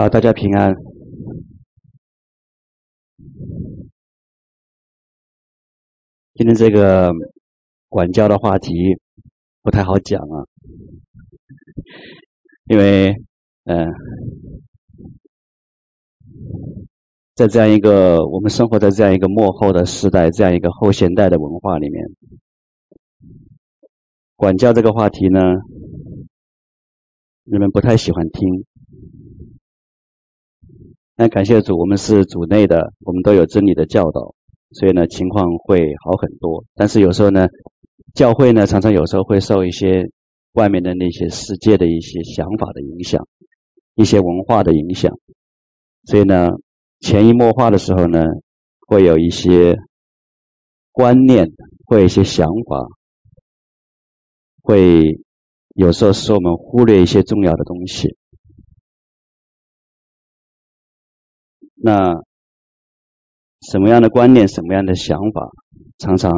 好，大家平安。今天这个管教的话题不太好讲啊，因为嗯、在这样一个我们生活在这样一个幕后的时代，这样一个后现代的文化里面，管教这个话题呢，人们不太喜欢听。那感谢主，我们是主内的，我们都有真理的教导，所以呢，情况会好很多。但是有时候呢，教会呢，常常有时候会受一些外面的那些世界的一些想法的影响，一些文化的影响，所以呢，潜移默化的时候呢，会有一些观念，会有一些想法，会有时候使我们忽略一些重要的东西。那什么样的观念，什么样的想法，常常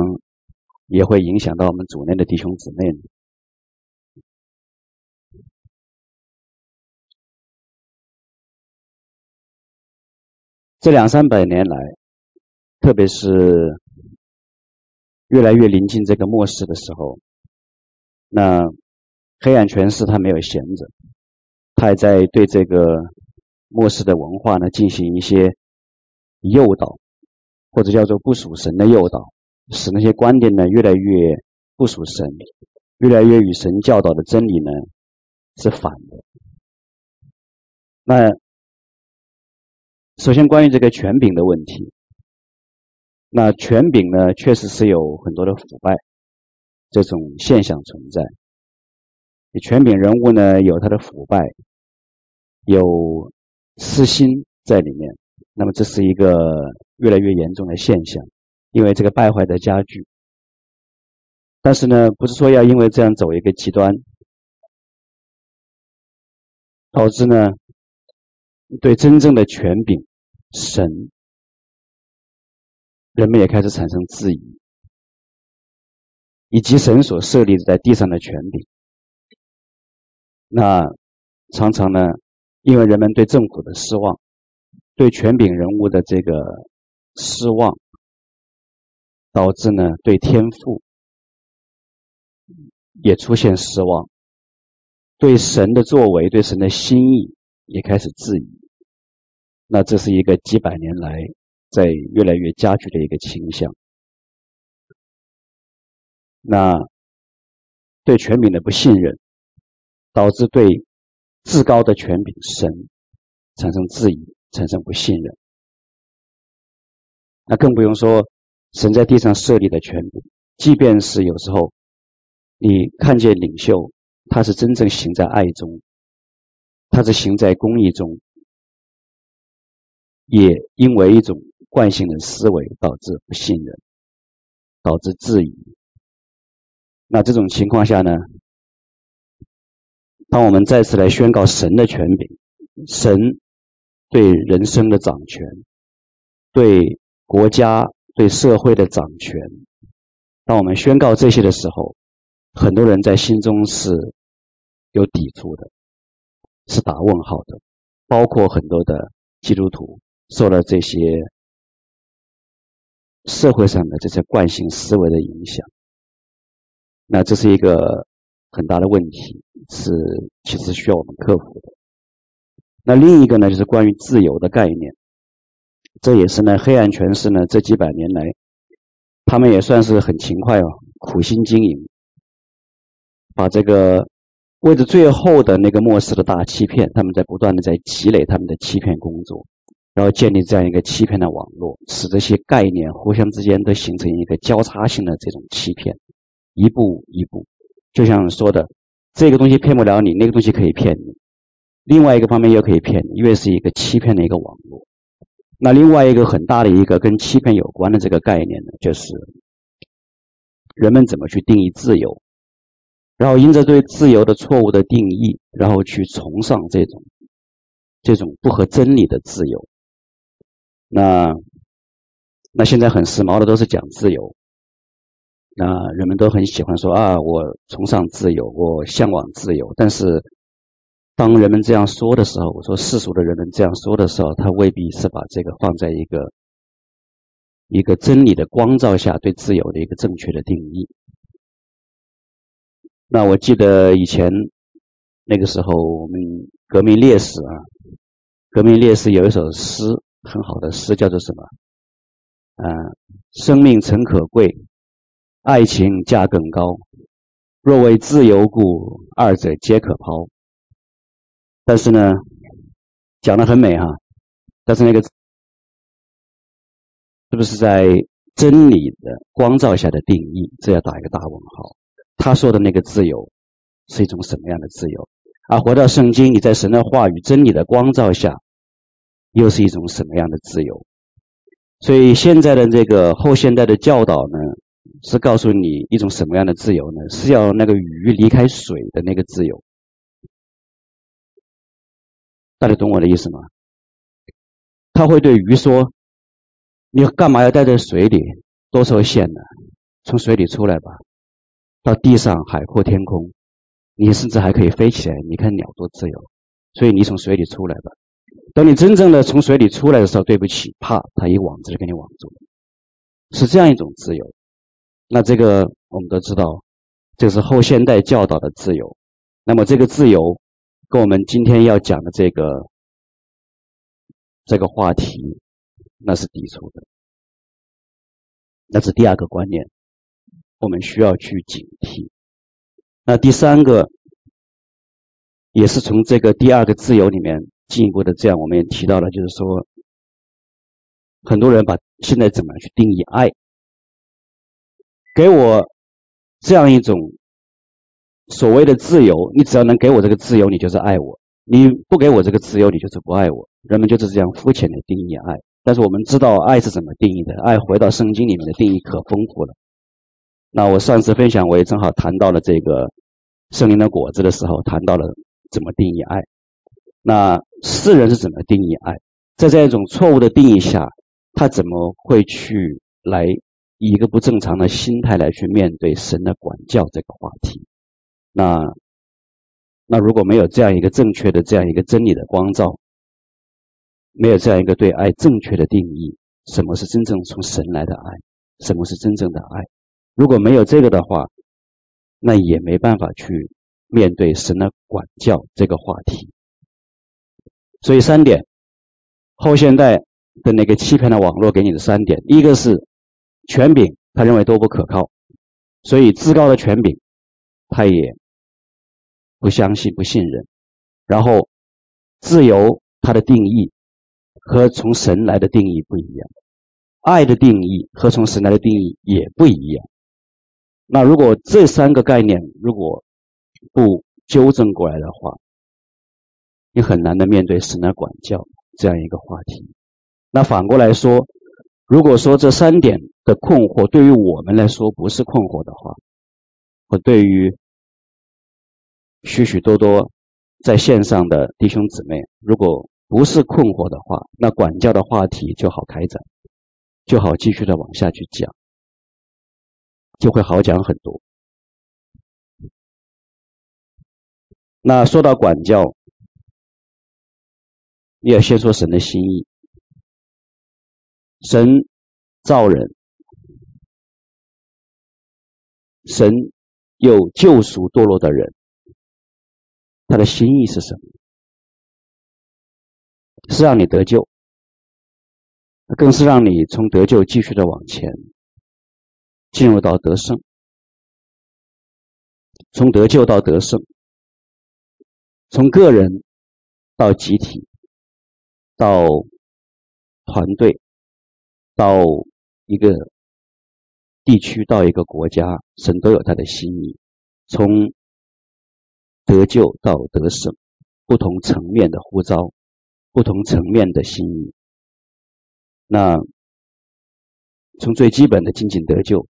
也会影响到我们主内的弟兄姊妹呢？这两三百年来，特别是越来越临近这个末世的时候，那黑暗权势他没有闲着，他还在对这个。末世的文化呢，进行一些诱导，或者叫做不属神的诱导，使那些观点呢越来越不属神，越来越与神教导的真理呢是反的。那首先关于这个权柄的问题，那权柄呢确实是有很多的腐败这种现象存在，权柄人物呢有他的腐败，有。私心在里面，那么这是一个越来越严重的现象，因为这个败坏的加剧。但是呢，不是说要因为这样走一个极端，导致呢对真正的权柄神，人们也开始产生质疑，以及神所设立在地上的权柄，那常常呢。因为人们对政府的失望，对权柄人物的这个失望，导致呢对天赋也出现失望，对神的作为、对神的心意也开始质疑。那这是一个几百年来在越来越加剧的一个倾向。那对权柄的不信任，导致对。至高的权柄神产生质疑，产生不信任，那更不用说神在地上设立的权柄，即便是有时候你看见领袖，他是真正行在爱中，他是行在公义中，也因为一种惯性的思维导致不信任，导致质疑。那这种情况下呢？当我们再次来宣告神的权柄，神对人生的掌权，对国家、对社会的掌权，当我们宣告这些的时候，很多人在心中是有抵触的，是打问号的，包括很多的基督徒受了这些社会上的这些惯性思维的影响，那这是一个。很大的问题是，其实需要我们克服的。那另一个呢，就是关于自由的概念，这也是呢，黑暗权势呢这几百年来，他们也算是很勤快哦，苦心经营，把这个为着最后的那个末世的大欺骗，他们在不断的在积累他们的欺骗工作，然后建立这样一个欺骗的网络，使这些概念互相之间都形成一个交叉性的这种欺骗，一步一步。就像说的，这个东西骗不了你，那个东西可以骗你。另外一个方面又可以骗你，因为是一个欺骗的一个网络。那另外一个很大的一个跟欺骗有关的这个概念呢，就是人们怎么去定义自由，然后因着对自由的错误的定义，然后去崇尚这种这种不合真理的自由。那那现在很时髦的都是讲自由。那人们都很喜欢说啊，我崇尚自由，我向往自由。但是当人们这样说的时候，我说世俗的人们这样说的时候，他未必是把这个放在一个一个真理的光照下对自由的一个正确的定义。那我记得以前那个时候，我们革命烈士啊，革命烈士有一首诗，很好的诗，叫做什么？嗯、生命诚可贵，爱情价更高。若为自由故，二者皆可抛。但是呢，讲的很美哈，但是那个是不是在真理的光照下的定义？这要打一个大问号。他说的那个自由是一种什么样的自由？而回到圣经，你在神的话语、真理的光照下，又是一种什么样的自由？所以现在的这个后现代的教导呢，是告诉你一种什么样的自由呢？是要那个鱼离开水的那个自由。大家懂我的意思吗？他会对鱼说：“你干嘛要待在水里？多受限呢？从水里出来吧，到地上海阔天空，你甚至还可以飞起来。你看鸟多自由。所以你从水里出来吧。等你真正的从水里出来的时候，对不起，怕他一网子就给你网住了。是这样一种自由。那这个我们都知道，这是后现代教导的自由。那么这个自由。跟我们今天要讲的这个这个话题，那是抵触的，那是第二个观念，我们需要去警惕。那第三个，也是从这个第二个自由里面进一步的这样，我们也提到了，就是说，很多人把现在怎么样去定义爱，给我这样一种。所谓的自由，你只要能给我这个自由，你就是爱我；你不给我这个自由，你就是不爱我。人们就是这样肤浅的定义爱。但是我们知道爱是怎么定义的？爱回到圣经里面的定义可丰富了。那我上次分享，我也正好谈到了这个圣灵的果子的时候，谈到了怎么定义爱。那世人是怎么定义爱？在这样一种错误的定义下，他怎么会去来以一个不正常的心态来去面对神的管教这个话题？那那如果没有这样一个正确的这样一个真理的光照，没有这样一个对爱正确的定义，什么是真正从神来的爱？什么是真正的爱？如果没有这个的话，那也没办法去面对神的管教这个话题。所以三点，后现代的那个欺骗的网络给你的三点，一个是权柄，他认为都不可靠，所以至高的权柄，他也。不相信，不信任，然后自由它的定义和从神来的定义不一样，爱的定义和从神来的定义也不一样。那如果这三个概念如果不纠正过来的话，你很难的面对神的管教这样一个话题。那反过来说，如果说这三点的困惑对于我们来说不是困惑的话，或对于许许多多在线上的弟兄姊妹，如果不是困惑的话，那管教的话题就好开展，就好继续的往下去讲，就会好讲很多。那说到管教，你要先说神的心意。神造人，神有救赎堕落的人。他的心意是什么？是让你得救，更是让你从得救继续的往前，进入到得胜，从得救到得胜，从个人到集体，到团队，到一个地区，到一个国家，神都有他的心意，从。得救到得胜，不同层面的呼召，不同层面的心意。那从最基本的仅仅得救，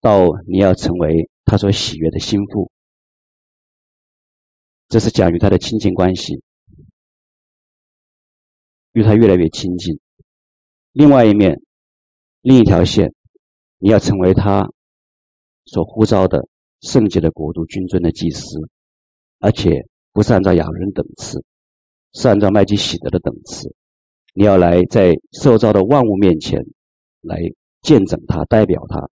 到你要成为他所喜悦的心腹，这是讲与他的亲近关系，与他越来越亲近。另外一面，另一条线，你要成为他所呼召的圣洁的国度君尊的祭司。而且不是按照亚伦等次，是按照麦基洗德的等次。你要来在受召的万物面前来见证他，代表他，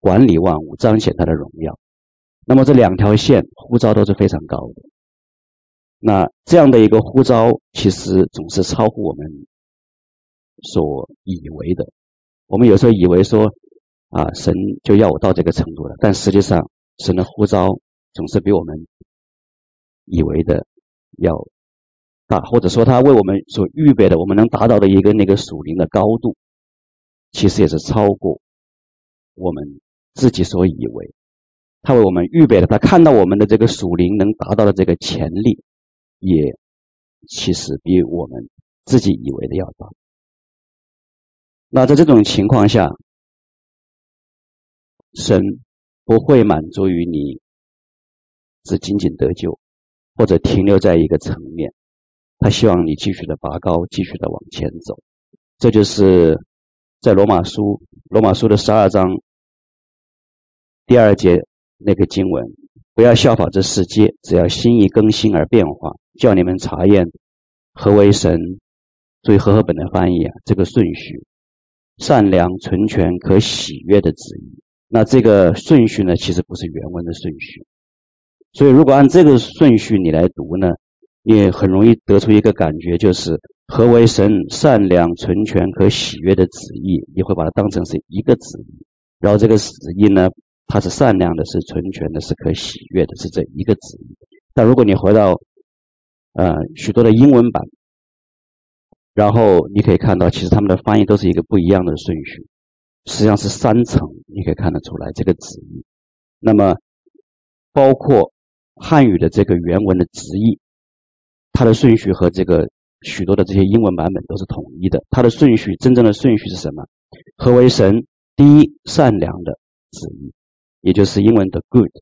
管理万物，彰显他的荣耀。那么这两条线呼召都是非常高的。那这样的一个呼召，其实总是超乎我们所以为的。我们有时候以为说，啊，神就要我到这个程度了，但实际上，神的呼召总是比我们以为的要。大，或者说他为我们所预备的，我们能达到的一个那个属灵的高度，其实也是超过我们自己所以为。他为我们预备的，他看到我们的这个属灵能达到的这个潜力，也其实比我们自己以为的要大。那在这种情况下，神不会满足于你只仅仅得救，或者停留在一个层面。他希望你继续的拔高，继续的往前走。这就是在罗马书罗马书的十二章第二节那个经文：不要效法这世界，只要心意更新而变化，叫你们查验何为神。注意和合本的翻译啊，这个顺序：善良、纯全、可喜悦的旨意。那这个顺序呢，其实不是原文的顺序。所以，如果按这个顺序你来读呢？你很容易得出一个感觉，就是何为神善良、纯全、可喜悦的旨意？你会把它当成是一个旨意，然后这个旨意呢，它是善良的，是纯全的，是可喜悦的，是这一个旨意。但如果你回到呃许多的英文版，然后你可以看到，其实他们的翻译都是一个不一样的顺序，实际上是三层，你可以看得出来这个旨意。那么包括汉语的这个原文的直译。它的顺序和这个许多的这些英文版本都是统一的。它的顺序，真正的顺序是什么？何为神第一善良的旨意，也就是英文的 good，good，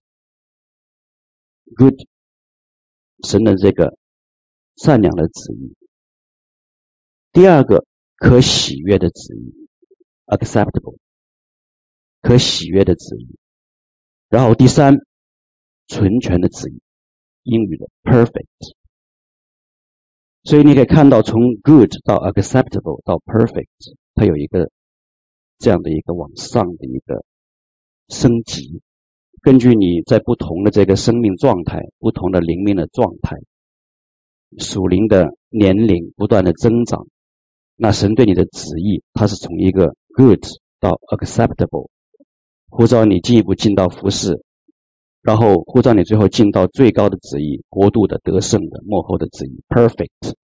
神的这个善良的旨意。第二个可喜悦的旨意，acceptable，可喜悦的旨意。然后第三纯全的旨意，英语的 perfect。所以你可以看到，从 good 到 acceptable 到 perfect，它有一个这样的一个往上的一个升级。根据你在不同的这个生命状态、不同的灵命的状态、属灵的年龄不断的增长，那神对你的旨意，它是从一个 good 到 acceptable，呼召你进一步进到服饰。然后呼召你最后进到最高的旨意，国度的得胜的幕后的旨意，perfect。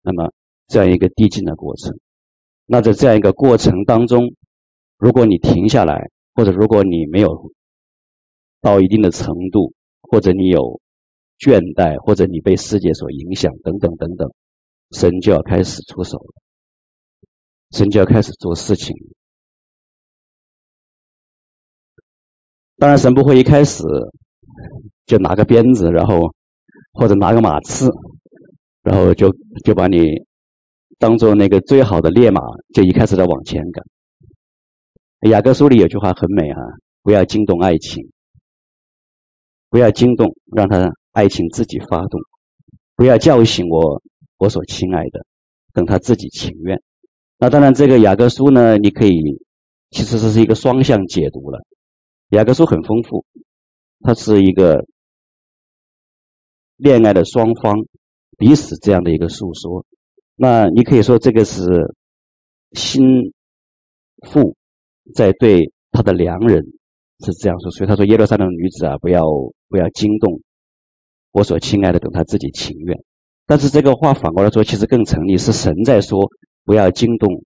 那么这样一个递进的过程，那在这样一个过程当中，如果你停下来，或者如果你没有到一定的程度，或者你有倦怠，或者你被世界所影响，等等等等，神就要开始出手了，神就要开始做事情。当然，神不会一开始。就拿个鞭子，然后或者拿个马刺，然后就就把你当做那个最好的烈马，就一开始在往前赶。雅各书里有句话很美啊，不要惊动爱情，不要惊动，让他爱情自己发动，不要叫醒我我所亲爱的，等他自己情愿。那当然，这个雅各书呢，你可以其实这是一个双向解读了。雅各书很丰富。它是一个恋爱的双方彼此这样的一个诉说。那你可以说这个是新妇在对他的良人是这样说，所以他说耶路撒冷女子啊，不要不要惊动我所亲爱的，等他自己情愿。但是这个话反过来说，其实更成立，是神在说不要惊动，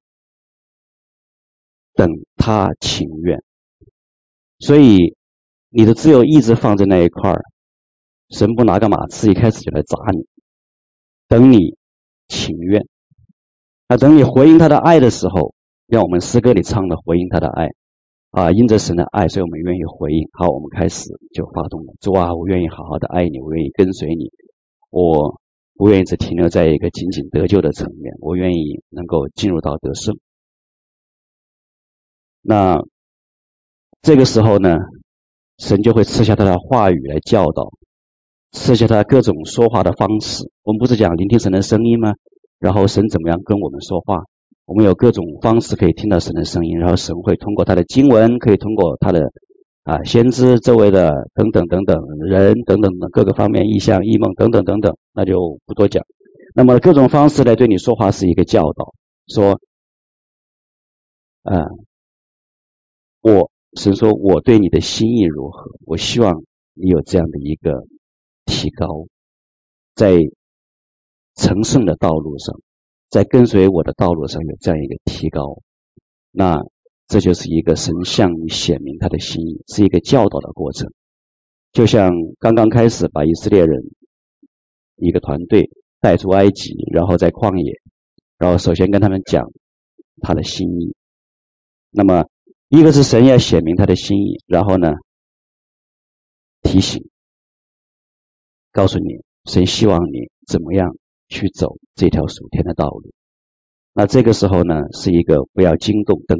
等他情愿。所以。你的自由意志放在那一块儿，神不拿个马刺一开始就来砸你，等你情愿，那等你回应他的爱的时候，让我们诗歌里唱的回应他的爱，啊，因着神的爱，所以我们愿意回应。好，我们开始就发动了。主啊，我愿意好好的爱你，我愿意跟随你，我不愿意只停留在一个仅仅得救的层面，我愿意能够进入到得胜。那这个时候呢？神就会赐下他的话语来教导，赐下他各种说话的方式。我们不是讲聆听神的声音吗？然后神怎么样跟我们说话？我们有各种方式可以听到神的声音，然后神会通过他的经文，可以通过他的啊先知周围的等等等等人等等的各个方面异象、异梦等等等等，那就不多讲。那么各种方式来对你说话是一个教导，说，啊，我神说我对你的心意如何？我希望你有这样的一个提高，在成圣的道路上。在跟随我的道路上有这样一个提高，那这就是一个神向你显明他的心意，是一个教导的过程。就像刚刚开始把以色列人一个团队带出埃及，然后在旷野，然后首先跟他们讲他的心意。那么一个是神要显明他的心意，然后呢提醒，告诉你神希望你怎么样。去走这条属天的道路，那这个时候呢，是一个不要惊动等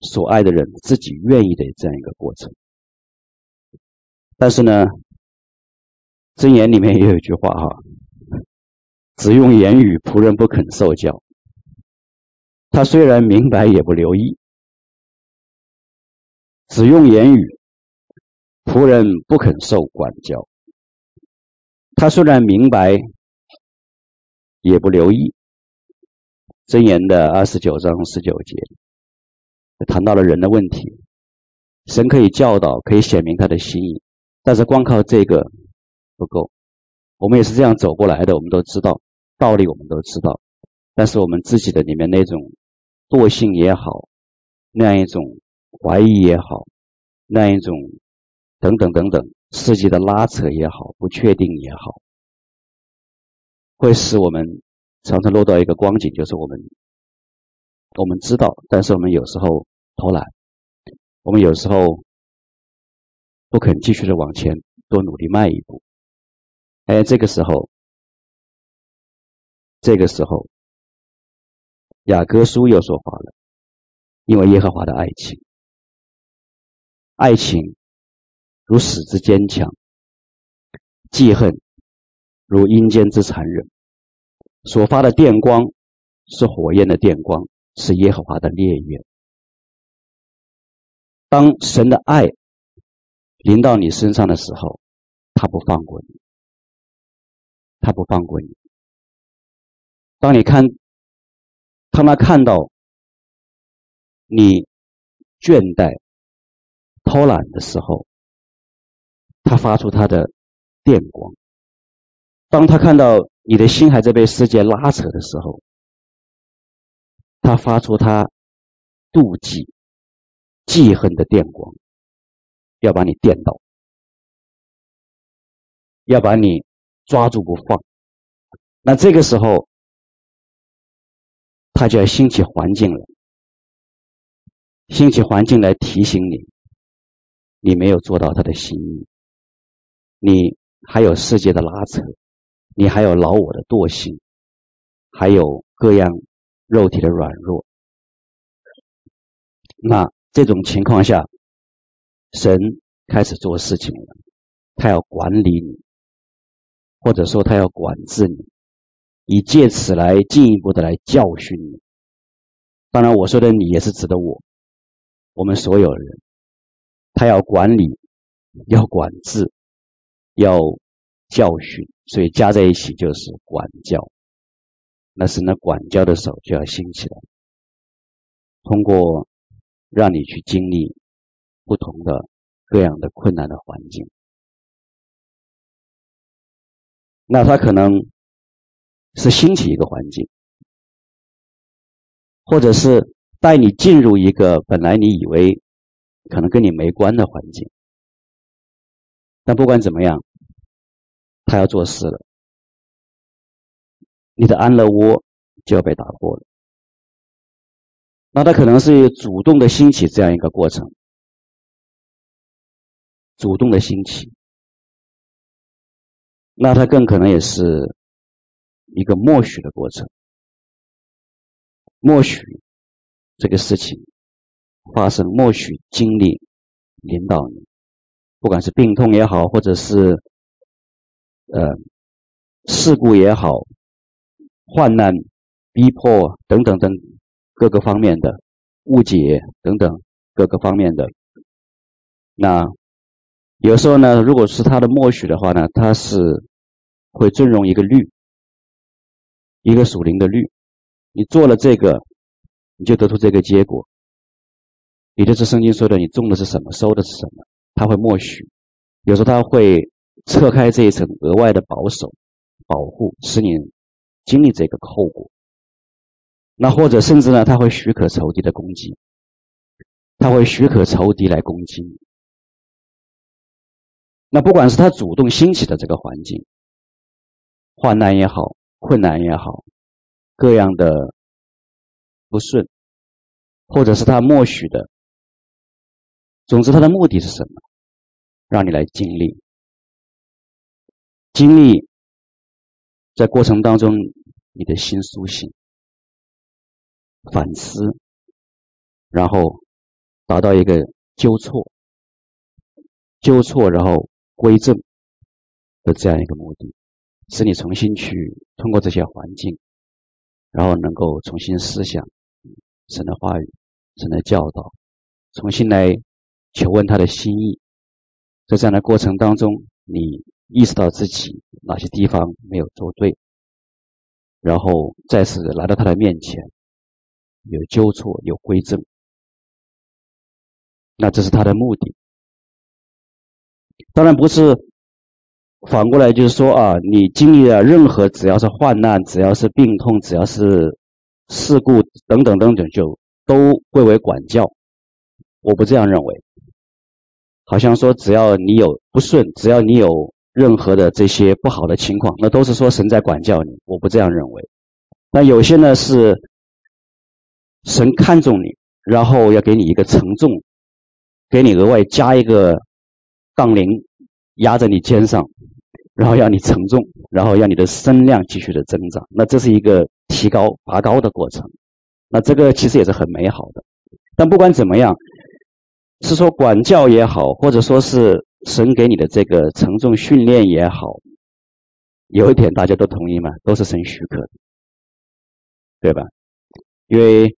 所爱的人自己愿意的这样一个过程。但是呢，箴言里面也有一句话哈，只用言语，仆人不肯受教。他虽然明白，也不留意。只用言语，仆人不肯受管教。他虽然明白。也不留意，箴言的二十九章十九节谈到了人的问题。神可以教导，可以显明他的心意，但是光靠这个不够。我们也是这样走过来的，我们都知道道理，我们都知道，但是我们自己的里面那种惰性也好，那样一种怀疑也好，那样一种等等等等世界的拉扯也好，不确定也好。会使我们常常落到一个光景，就是我们我们知道，但是我们有时候偷懒，我们有时候不肯继续的往前多努力迈一步。哎，这个时候，这个时候，雅各书又说话了，因为耶和华的爱情，爱情如死之坚强，记恨。如阴间之残忍，所发的电光是火焰的电光，是耶和华的烈焰。当神的爱临到你身上的时候，他不放过你，他不放过你。当你看，当他看到你倦怠、偷懒的时候，他发出他的电光。当他看到你的心还在被世界拉扯的时候，他发出他妒忌、记恨的电光，要把你电倒，要把你抓住不放。那这个时候，他就要兴起环境了，兴起环境来提醒你，你没有做到他的心意，你还有世界的拉扯。你还有老我的惰性，还有各样肉体的软弱。那这种情况下，神开始做事情了，他要管理你，或者说他要管制你，以借此来进一步的来教训你。当然，我说的你也是指的我，我们所有人，他要管理，要管制，要教训。所以加在一起就是管教，那是那管教的手就要兴起来，通过让你去经历不同的各样的困难的环境，那他可能是兴起一个环境，或者是带你进入一个本来你以为可能跟你没关的环境，但不管怎么样。他要做事了，你的安乐窝就要被打破了。那他可能是主动的兴起这样一个过程，主动的兴起。那他更可能也是一个默许的过程，默许这个事情发生，默许经历领导你，不管是病痛也好，或者是。呃事故也好，患难、逼迫等等等各个方面的误解等等各个方面的。那有时候呢，如果是他的默许的话呢，他是会尊重一个律，一个属灵的律。你做了这个，你就得出这个结果。也就是圣经说的，你种的是什么，收的是什么，他会默许。有时候他会撤开这一层额外的保守、保护，使你经历这个后果。那或者甚至呢，他会许可仇敌的攻击，他会许可仇敌来攻击你。那不管是他主动兴起的这个环境，患难也好，困难也好，各样的不顺，或者是他默许的。总之，他的目的是什么？让你来经历，经历在过程当中，你的心苏醒、反思，然后达到一个纠错、纠错，然后归正的这样一个目的，使你重新去通过这些环境，然后能够重新思想神的话语、神的教导，重新来。求问他的心意，在这样的过程当中，你意识到自己哪些地方没有做对，然后再次来到他的面前，有纠错，有归正，那这是他的目的。当然不是反过来，就是说啊，你经历了任何只要是患难，只要是病痛，只要是事故等等等等，就都归为管教。我不这样认为。好像说，只要你有不顺，只要你有任何的这些不好的情况，那都是说神在管教你。我不这样认为。那有些呢是神看重你，然后要给你一个承重，给你额外加一个杠铃压在你肩上，然后让你承重，然后让你的身量继续的增长。那这是一个提高拔高的过程。那这个其实也是很美好的。但不管怎么样。是说管教也好，或者说是神给你的这个承重训练也好，有一点大家都同意吗？都是神许可的，对吧？因为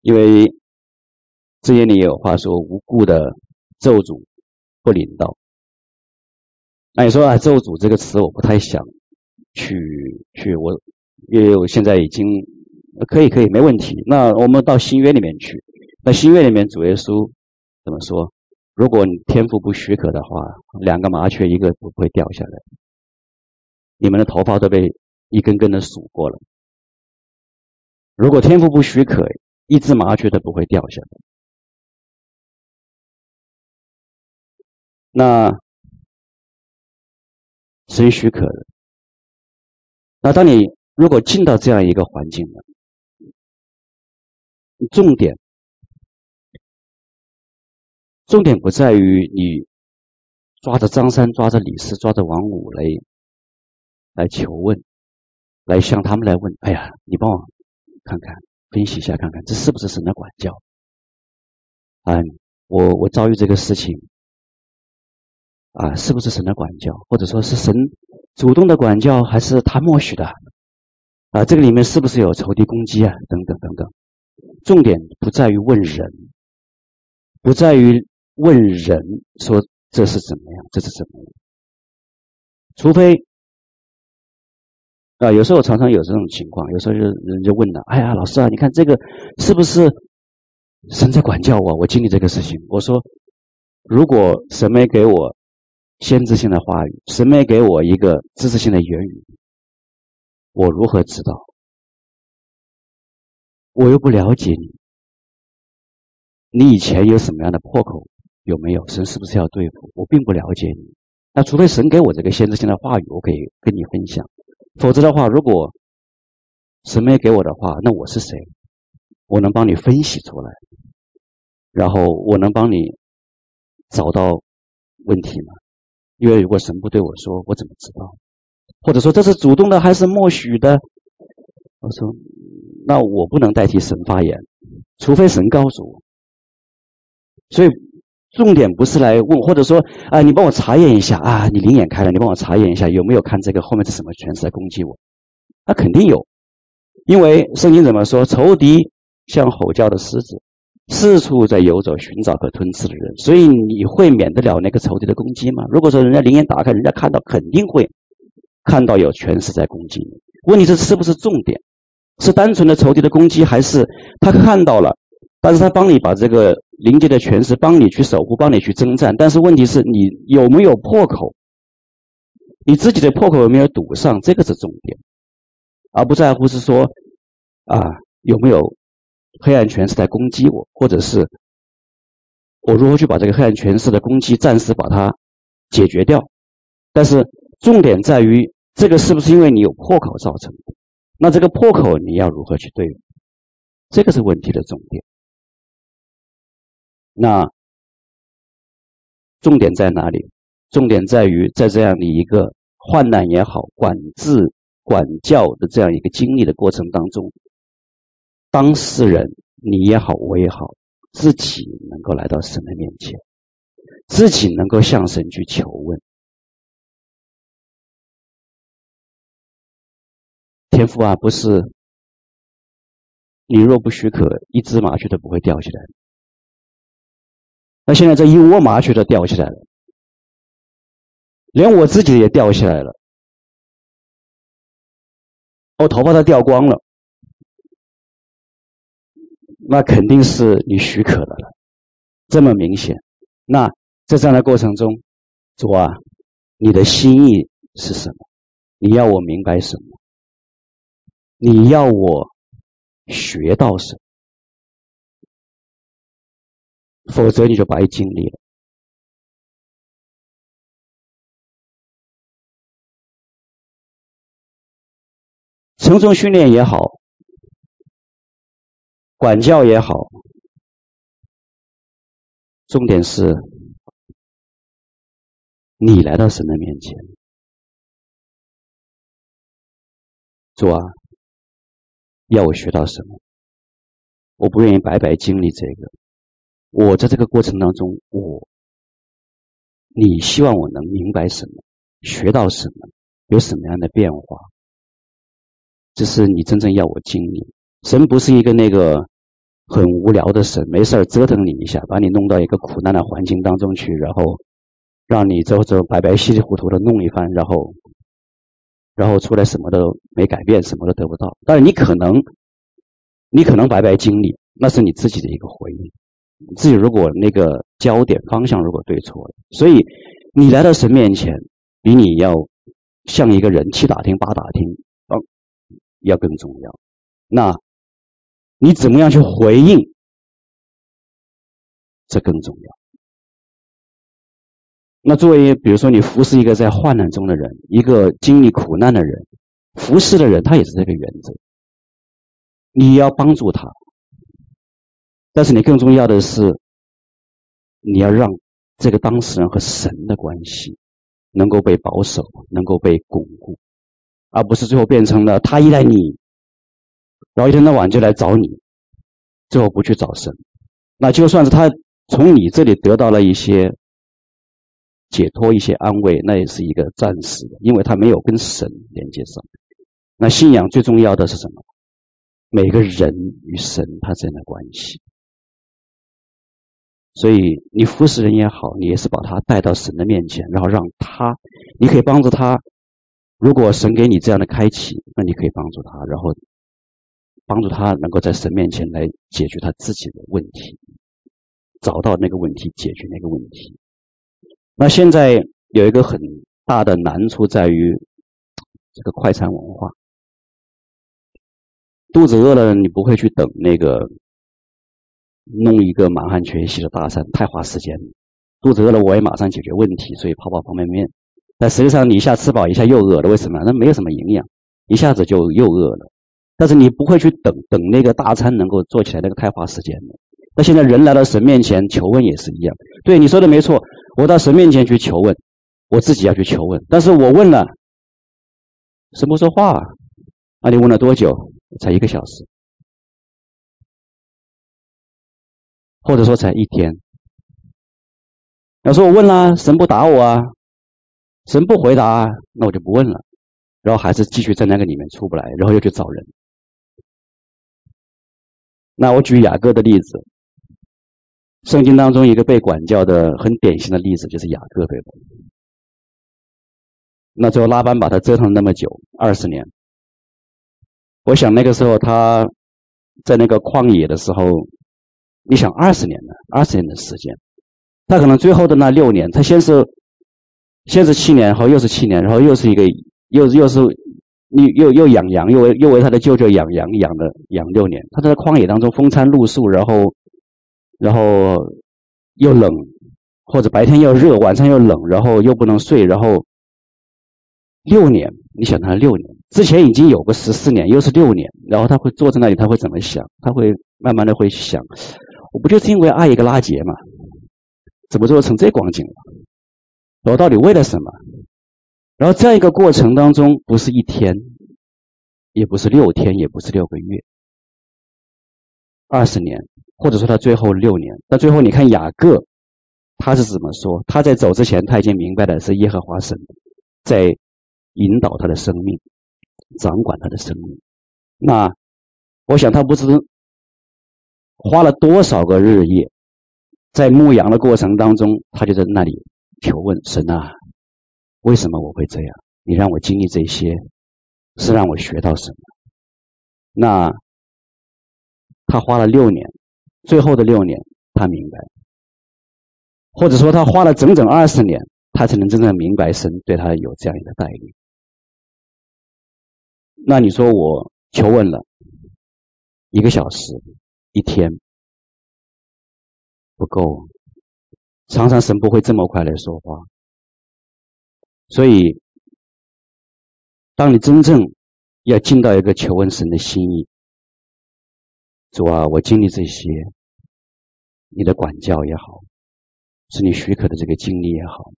因为这些里有话说，无故的咒诅不领到。那你说啊，咒诅这个词我不太想去去，我因为我现在已经。可以，可以，没问题。那我们到新约里面去。那新约里面主耶稣怎么说？如果你天赋不许可的话，两个麻雀一个都不会掉下来。你们的头发都被一根根的数过了。如果天赋不许可，一只麻雀都不会掉下来。那谁许可的？那当你如果进到这样一个环境了。重点，重点不在于你抓着张三、抓着李四、抓着王五来来求问，来向他们来问。哎呀，你帮我看看，分析一下，看看这是不是神的管教？啊，我我遭遇这个事情，啊，是不是神的管教？或者说是神主动的管教，还是他默许的？啊，这个里面是不是有仇敌攻击啊？等等等等。重点不在于问人，不在于问人说这是怎么样，这是怎么样。除非啊，有时候常常有这种情况，有时候就人就问了：“哎呀，老师啊，你看这个是不是神在管教我？我经历这个事情。”我说：“如果神没给我先知性的话语，神没给我一个知识性的言语，我如何知道？”我又不了解你，你以前有什么样的破口？有没有？神是不是要对付？我并不了解你。那除非神给我这个先知性的话语，我可以跟你分享。否则的话，如果神没给我的话，那我是谁？我能帮你分析出来，然后我能帮你找到问题吗？因为如果神不对我说，我怎么知道？或者说这是主动的还是默许的？我说。那我不能代替神发言，除非神告诉我。所以重点不是来问，或者说啊，你帮我查验一下啊，你灵眼开了，你帮我查验一下有没有看这个后面是什么权势在攻击我？那肯定有，因为圣经怎么说？仇敌像吼叫的狮子，四处在游走，寻找可吞吃的人。所以你会免得了那个仇敌的攻击吗？如果说人家灵眼打开，人家看到肯定会看到有权势在攻击你。问题是是不是重点？是单纯的仇敌的攻击，还是他看到了？但是他帮你把这个灵界的权势帮你去守护，帮你去征战。但是问题是你有没有破口？你自己的破口有没有堵上？这个是重点，而不在乎是说啊有没有黑暗权势在攻击我，或者是我如何去把这个黑暗权势的攻击暂时把它解决掉。但是重点在于这个是不是因为你有破口造成的？那这个破口你要如何去对付？这个是问题的重点。那重点在哪里？重点在于在这样的一个患难也好、管制、管教的这样一个经历的过程当中，当事人你也好，我也好，自己能够来到神的面前，自己能够向神去求问。天父啊，不是你若不许可，一只麻雀都不会掉下来。那现在这一窝麻雀都掉下来了，连我自己也掉下来了，我头发都掉光了，那肯定是你许可的了，这么明显。那在这样的过程中，主啊，你的心意是什么？你要我明白什么？你要我学到什么？否则你就白经历了。承重训练也好，管教也好，重点是你来到神的面前，主啊，要我学到什么？我不愿意白白经历这个。我在这个过程当中，我，你希望我能明白什么，学到什么，有什么样的变化？这是你真正要我经历。神不是一个那个很无聊的神，没事折腾你一下，把你弄到一个苦难的环境当中去，然后让你走走白白稀里糊涂的弄一番，然后，然后出来什么都没改变，什么都得不到。但是你可能，你可能白白经历，那是你自己的一个回忆。自己如果那个焦点方向如果对错了，所以你来到神面前，比你要像一个人七打听八打听，嗯，要更重要。那你怎么样去回应？这更重要。那作为比如说你服侍一个在患难中的人，一个经历苦难的人，服侍的人他也是这个原则，你要帮助他。但是你更重要的是，你要让这个当事人和神的关系能够被保守，能够被巩固，而不是最后变成了他依赖你，然后一天到晚就来找你，最后不去找神。那就算是他从你这里得到了一些解脱、一些安慰，那也是一个暂时的，因为他没有跟神连接上。那信仰最重要的是什么？每个人与神他之间的关系。所以你服侍人也好，你也是把他带到神的面前，然后让他，你可以帮助他。如果神给你这样的开启，那你可以帮助他，然后帮助他能够在神面前来解决他自己的问题，找到那个问题，解决那个问题。那现在有一个很大的难处在于这个快餐文化，肚子饿了，你不会去等那个。弄一个满汉全席的大餐太花时间了，肚子饿了我也马上解决问题，所以泡泡方便面。但实际上你一下吃饱，一下又饿了，为什么？那没有什么营养，一下子就又饿了。但是你不会去等等那个大餐能够做起来，那个太花时间了。那现在人来到神面前求问也是一样，对你说的没错，我到神面前去求问，我自己要去求问，但是我问了，神不说话，那你问了多久？才一个小时。或者说才一天，有时候我问了，神不答我啊，神不回答啊，那我就不问了，然后还是继续在那个里面出不来，然后又去找人。那我举雅各的例子，圣经当中一个被管教的很典型的例子就是雅各，对吧？那最后拉班把他折腾那么久，二十年。我想那个时候他在那个旷野的时候，你想二十年呢，二十年的时间，他可能最后的那六年，他先是先是七年，然后又是七年，然后又是一个又又是又又又养羊，又为又为他的舅舅养羊，养了养六年。他在旷野当中风餐露宿，然后然后又冷，或者白天又热，晚上又冷，然后又不能睡，然后六年，你想他六年。之前已经有个十四年，又是六年，然后他会坐在那里，他会怎么想？他会慢慢的会想，我不就是因为爱一个拉结吗？怎么做成这光景了？我到底为了什么？然后这样一个过程当中，不是一天，也不是六天，也不是六个月，二十年，或者说他最后六年。那最后你看雅各，他是怎么说？他在走之前，他已经明白的是耶和华神在引导他的生命。掌管他的生命，那我想他不知花了多少个日夜，在牧羊的过程当中，他就在那里求问神啊，为什么我会这样？你让我经历这些，是让我学到什么？那他花了六年，最后的六年，他明白，或者说他花了整整二十年，他才能真正明白神对他有这样一个带领。那你说我求问了一个小时、一天不够，常常神不会这么快来说话。所以，当你真正要进到一个求问神的心意，主啊，我经历这些，你的管教也好，是你许可的这个经历也好，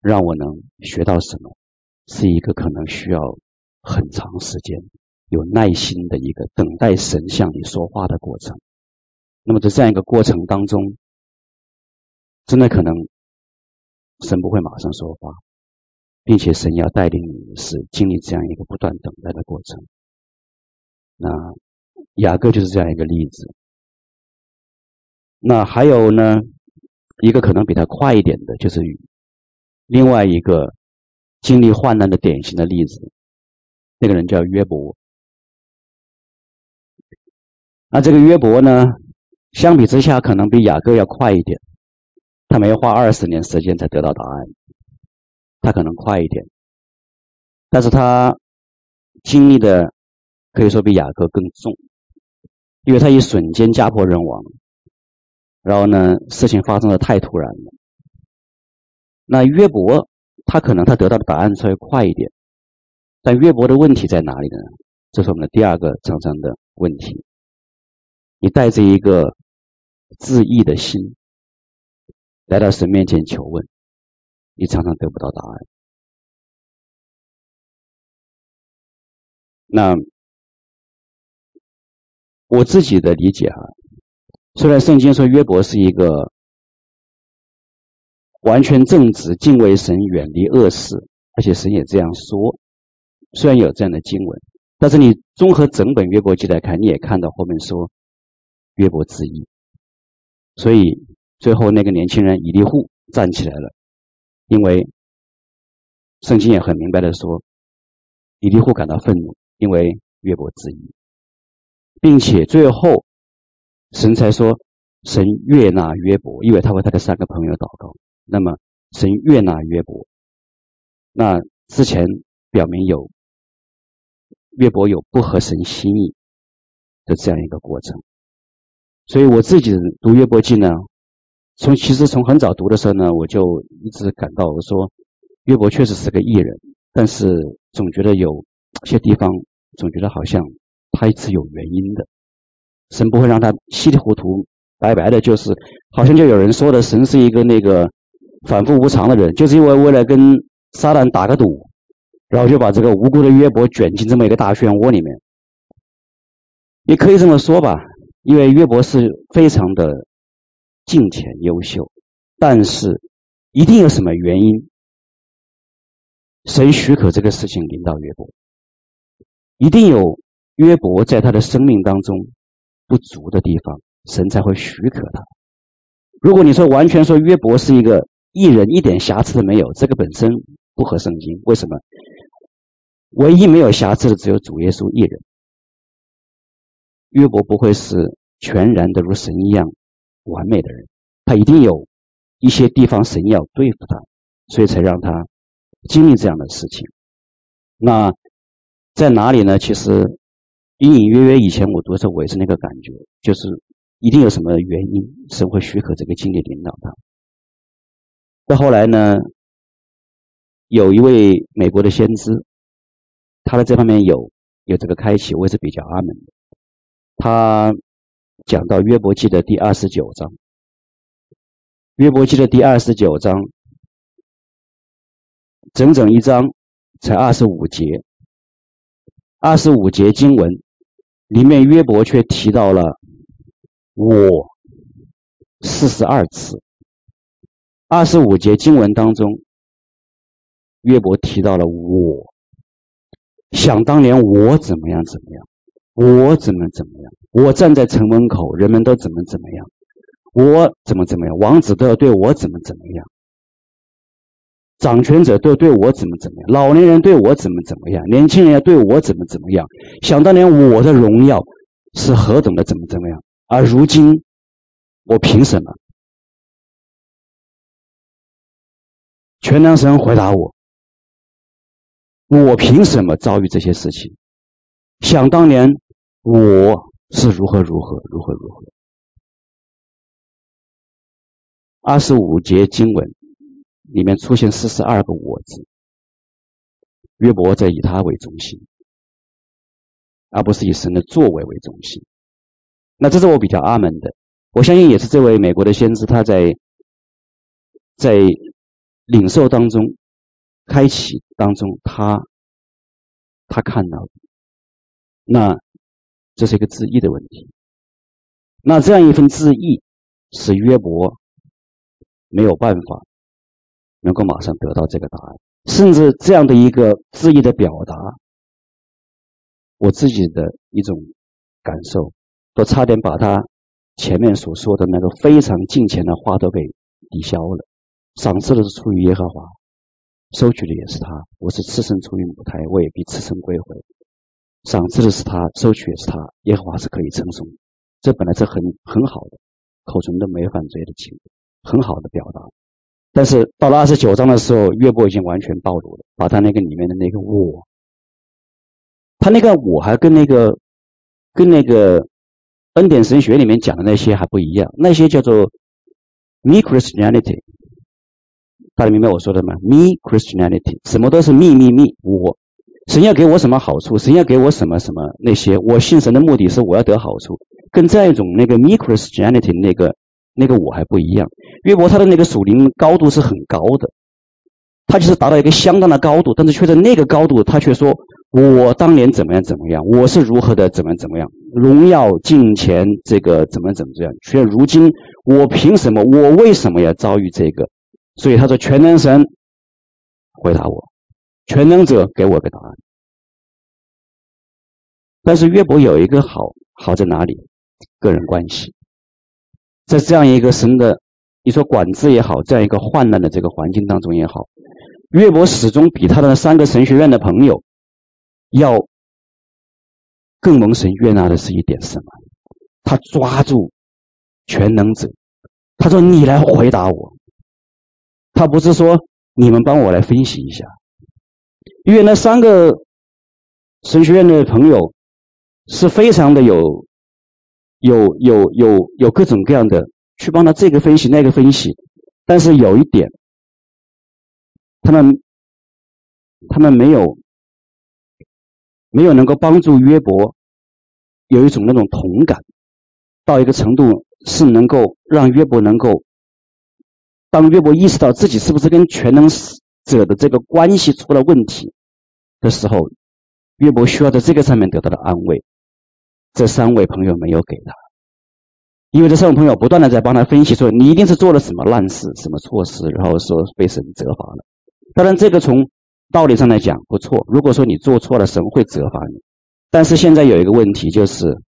让我能学到什么，是一个可能需要。很长时间，有耐心的一个等待神向你说话的过程。那么在这样一个过程当中，真的可能神不会马上说话，并且神要带领你是经历这样一个不断等待的过程。那雅各就是这样一个例子。那还有呢，一个可能比他快一点的，就是另外一个经历患难的典型的例子。那个人叫约伯，那这个约伯呢，相比之下可能比雅各要快一点，他没有花二十年时间才得到答案，他可能快一点，但是他经历的可以说比雅各更重，因为他一瞬间家破人亡，然后呢，事情发生的太突然了。那约伯他可能他得到的答案稍微快一点。但约伯的问题在哪里呢？这是我们的第二个常常的问题。你带着一个自义的心来到神面前求问，你常常得不到答案。那我自己的理解啊，虽然圣经说约伯是一个完全正直、敬畏神、远离恶事，而且神也这样说。虽然有这样的经文，但是你综合整本约伯记来看，你也看到后面说约伯之义，所以最后那个年轻人以利户站起来了，因为圣经也很明白的说，以利户感到愤怒，因为约伯之义，并且最后神才说神悦纳约伯，因为他为他的三个朋友祷告，那么神悦纳约伯，那之前表明有。约伯有不合神心意的这样一个过程，所以我自己读约伯记呢，从其实从很早读的时候呢，我就一直感到我说约伯确实是个义人，但是总觉得有些地方总觉得好像他是有原因的，神不会让他稀里糊涂白白的，就是好像就有人说的神是一个那个反复无常的人，就是因为为了跟撒旦打个赌。然后就把这个无辜的约伯卷进这么一个大漩涡里面，也可以这么说吧，因为约伯是非常的敬虔优秀，但是一定有什么原因，神许可这个事情临到约伯，一定有约伯在他的生命当中不足的地方，神才会许可他。如果你说完全说约伯是一个艺人，一点瑕疵都没有，这个本身不合圣经。为什么？唯一没有瑕疵的只有主耶稣一人。约伯不会是全然的如神一样完美的人，他一定有一些地方神要对付他，所以才让他经历这样的事情。那在哪里呢？其实隐隐约约以前我读的时候，我也是那个感觉，就是一定有什么原因，神会许可这个经历领导他。到后来呢，有一位美国的先知，他在这方面有有这个开启，我也是比较阿门的。他讲到约伯记的第二十九章，约伯记的第二十九章，整整一章才二十五节，二十五节经文里面，约伯却提到了我四十二次。二十五节经文当中，约伯提到了我，想当年我怎么样怎么样。我怎么怎么样？我站在城门口，人们都怎么怎么样？我怎么怎么样？王子都要对我怎么怎么样？掌权者都对我怎么怎么样？老年人对我怎么怎么样？年轻人要对我怎么怎么样？想当年我的荣耀是何等的怎么怎么样？而如今我凭什么？全能神回答我：我凭什么遭遇这些事情？想当年。我是如何如何如何如何。二十五节经文里面出现四十二个“我”字，约伯在以他为中心，而不是以神的作为为中心。那这是我比较阿门的，我相信也是这位美国的先知他在在领受当中、开启当中，他他看到的那。这是一个字义的问题。那这样一份字义，使约伯没有办法能够马上得到这个答案，甚至这样的一个字义的表达，我自己的一种感受，都差点把他前面所说的那个非常敬虔的话都给抵消了。赏赐的是出于耶和华，收取的也是他。我是赤身出于母胎，我也必赤身归回。赏赐的是他，收取也是他，耶和华是可以称颂的。这本来是很很好的，口唇都没犯罪的情，很好的表达。但是到了二十九章的时候，约伯已经完全暴露了，把他那个里面的那个我，他那个我还跟那个跟那个恩典神学里面讲的那些还不一样，那些叫做 me Christianity，大家明白我说的吗？me Christianity，什么都是 me me me 我。神要给我什么好处？神要给我什么什么那些？我信神的目的是我要得好处，跟这样一种那个 me Christianity 那个那个我还不一样。约伯他的那个属灵高度是很高的，他就是达到一个相当的高度，但是却在那个高度，他却说我当年怎么样怎么样，我是如何的怎么怎么样，荣耀敬虔这个怎么怎么这样，却如今我凭什么？我为什么要遭遇这个？所以他说全能神回答我。全能者给我个答案，但是约伯有一个好，好在哪里？个人关系，在这样一个神的，你说管制也好，这样一个患难的这个环境当中也好，约伯始终比他的三个神学院的朋友要更蒙神悦纳的是一点什么？他抓住全能者，他说：“你来回答我。”他不是说你们帮我来分析一下。因为那三个神学院的朋友是非常的有有有有有各种各样的去帮他这个分析那个分析，但是有一点，他们他们没有没有能够帮助约伯有一种那种同感到一个程度，是能够让约伯能够当约伯意识到自己是不是跟全能者的这个关系出了问题的时候，约伯需要在这个上面得到的安慰，这三位朋友没有给他，因为这三位朋友不断的在帮他分析说，你一定是做了什么烂事、什么错事，然后说被神责罚了。当然，这个从道理上来讲不错。如果说你做错了，神会责罚你。但是现在有一个问题，就是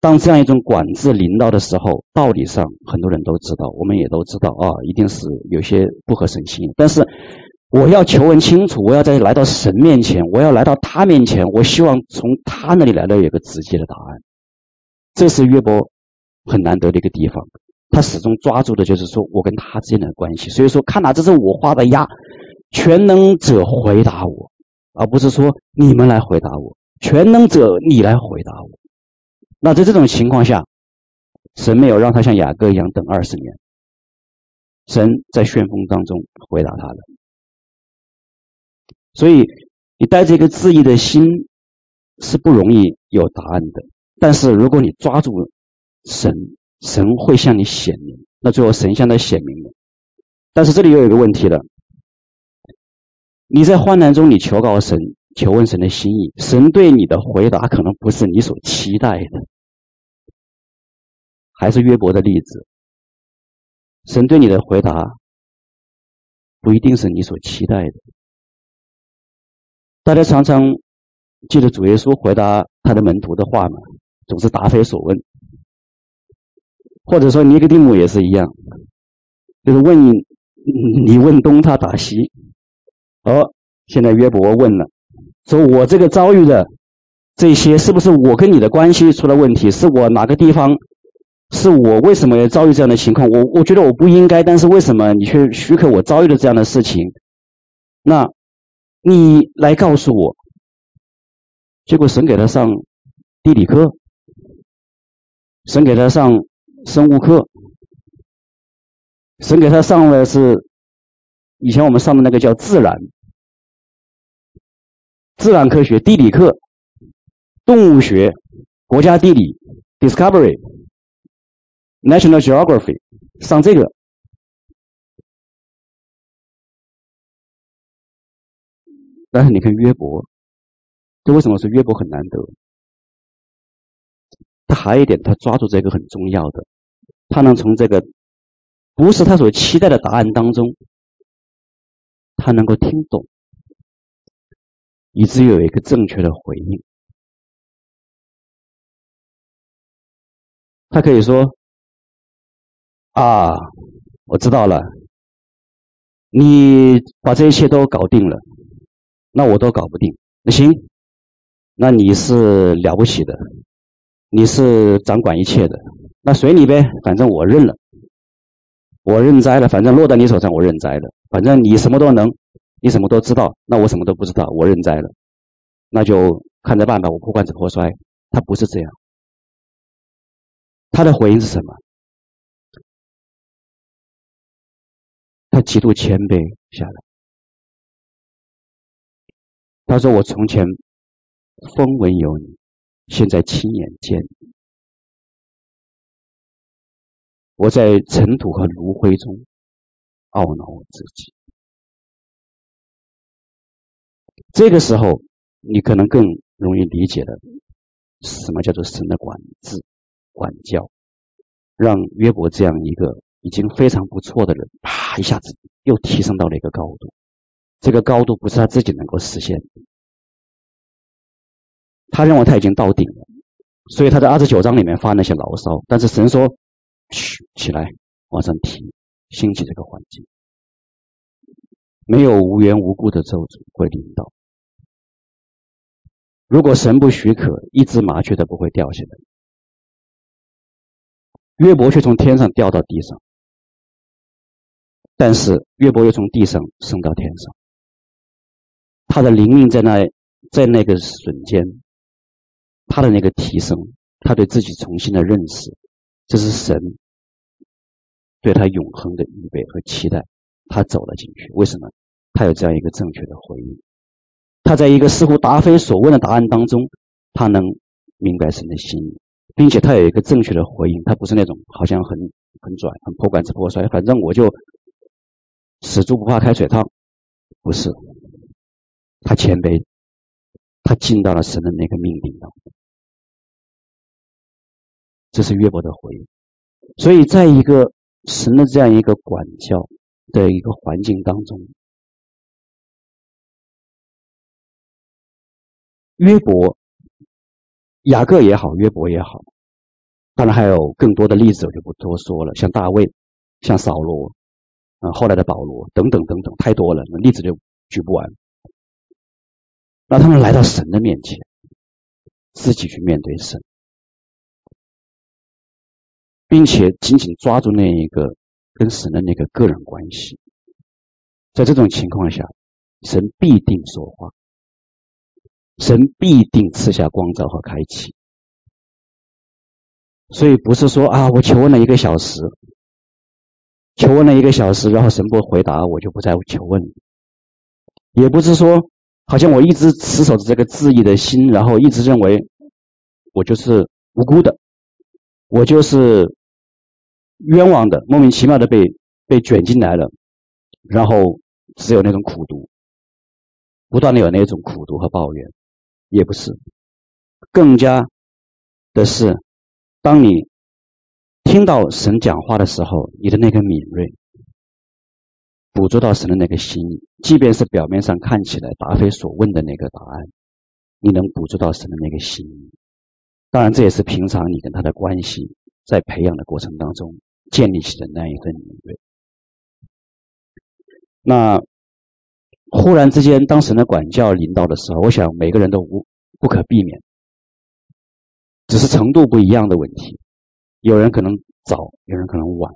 当这样一种管制临到的时候，道理上很多人都知道，我们也都知道啊，一定是有些不合神心。但是我要求问清楚，我要在来到神面前，我要来到他面前，我希望从他那里来到有个直接的答案。这是约伯很难得的一个地方，他始终抓住的就是说我跟他之间的关系。所以说，看哪，这是我画的押。全能者回答我，而不是说你们来回答我。全能者，你来回答我。那在这种情况下，神没有让他像雅各一样等二十年，神在旋风当中回答他的。所以，你带着一个质疑的心是不容易有答案的。但是，如果你抓住神，神会向你显明。那最后，神向他显明了。但是这里又有一个问题了。你在患难中，你求告神，求问神的心意，神对你的回答可能不是你所期待的。还是约伯的例子，神对你的回答不一定是你所期待的。大家常常记得主耶稣回答他的门徒的话吗？总是答非所问，或者说尼哥底母也是一样，就是问你，你问东，他答西。哦，现在约伯问了，说我这个遭遇的这些，是不是我跟你的关系出了问题？是我哪个地方？是我为什么要遭遇这样的情况？我我觉得我不应该，但是为什么你却许可我遭遇了这样的事情？那，你来告诉我。结果神给他上地理课，神给他上生物课，神给他上的是以前我们上的那个叫自然。自然科学、地理课、动物学、国家地理、Discovery、National Geography，上这个。但是你看约伯，这为什么说约伯很难得？他还有一点，他抓住这个很重要的，他能从这个不是他所期待的答案当中，他能够听懂。以至于有一个正确的回应，他可以说：“啊，我知道了，你把这一切都搞定了，那我都搞不定。那行，那你是了不起的，你是掌管一切的，那随你呗，反正我认了，我认栽了，反正落在你手上，我认栽了，反正你什么都能。”你什么都知道，那我什么都不知道，我认栽了，那就看着办吧，我破罐子破摔。他不是这样，他的回应是什么？他极度谦卑下来。他说：“我从前风闻有你，现在亲眼见你。我在尘土和炉灰中懊恼我自己。”这个时候，你可能更容易理解了什么叫做神的管制、管教，让约伯这样一个已经非常不错的人，啪一下子又提升到了一个高度。这个高度不是他自己能够实现的，他认为他已经到顶了，所以他在二十九章里面发那些牢骚。但是神说：“嘘，起来，往上提，兴起这个环境，没有无缘无故的咒诅会临到。”如果神不许可，一只麻雀都不会掉下来。约伯却从天上掉到地上，但是约伯又从地上升到天上。他的灵命在那，在那个瞬间，他的那个提升，他对自己重新的认识，这是神对他永恒的预备和期待。他走了进去，为什么？他有这样一个正确的回应。他在一个似乎答非所问的答案当中，他能明白神的心意，并且他有一个正确的回应。他不是那种好像很很拽、很破罐子破摔，反正我就死猪不怕开水烫，不是。他谦卑，他进到了神的那个命令当中。这是约伯的回应。所以，在一个神的这样一个管教的一个环境当中，约伯、雅各也好，约伯也好，当然还有更多的例子，我就不多说了，像大卫、像扫罗，啊，后来的保罗等等等等，太多了，那例子就举不完。让他们来到神的面前，自己去面对神，并且紧紧抓住那一个跟神的那个个人关系。在这种情况下，神必定说话，神必定赐下光照和开启。所以不是说啊，我求问了一个小时，求问了一个小时，然后神不回答，我就不再求问了。也不是说。好像我一直持守着这个质疑的心，然后一直认为我就是无辜的，我就是冤枉的，莫名其妙的被被卷进来了，然后只有那种苦读，不断的有那种苦读和抱怨，也不是，更加的是，当你听到神讲话的时候，你的那个敏锐。捕捉到神的那个心意，即便是表面上看起来答非所问的那个答案，你能捕捉到神的那个心意。当然，这也是平常你跟他的关系在培养的过程当中建立起的那一份敏锐。那忽然之间，当神的管教临到的时候，我想每个人都无不可避免，只是程度不一样的问题。有人可能早，有人可能晚。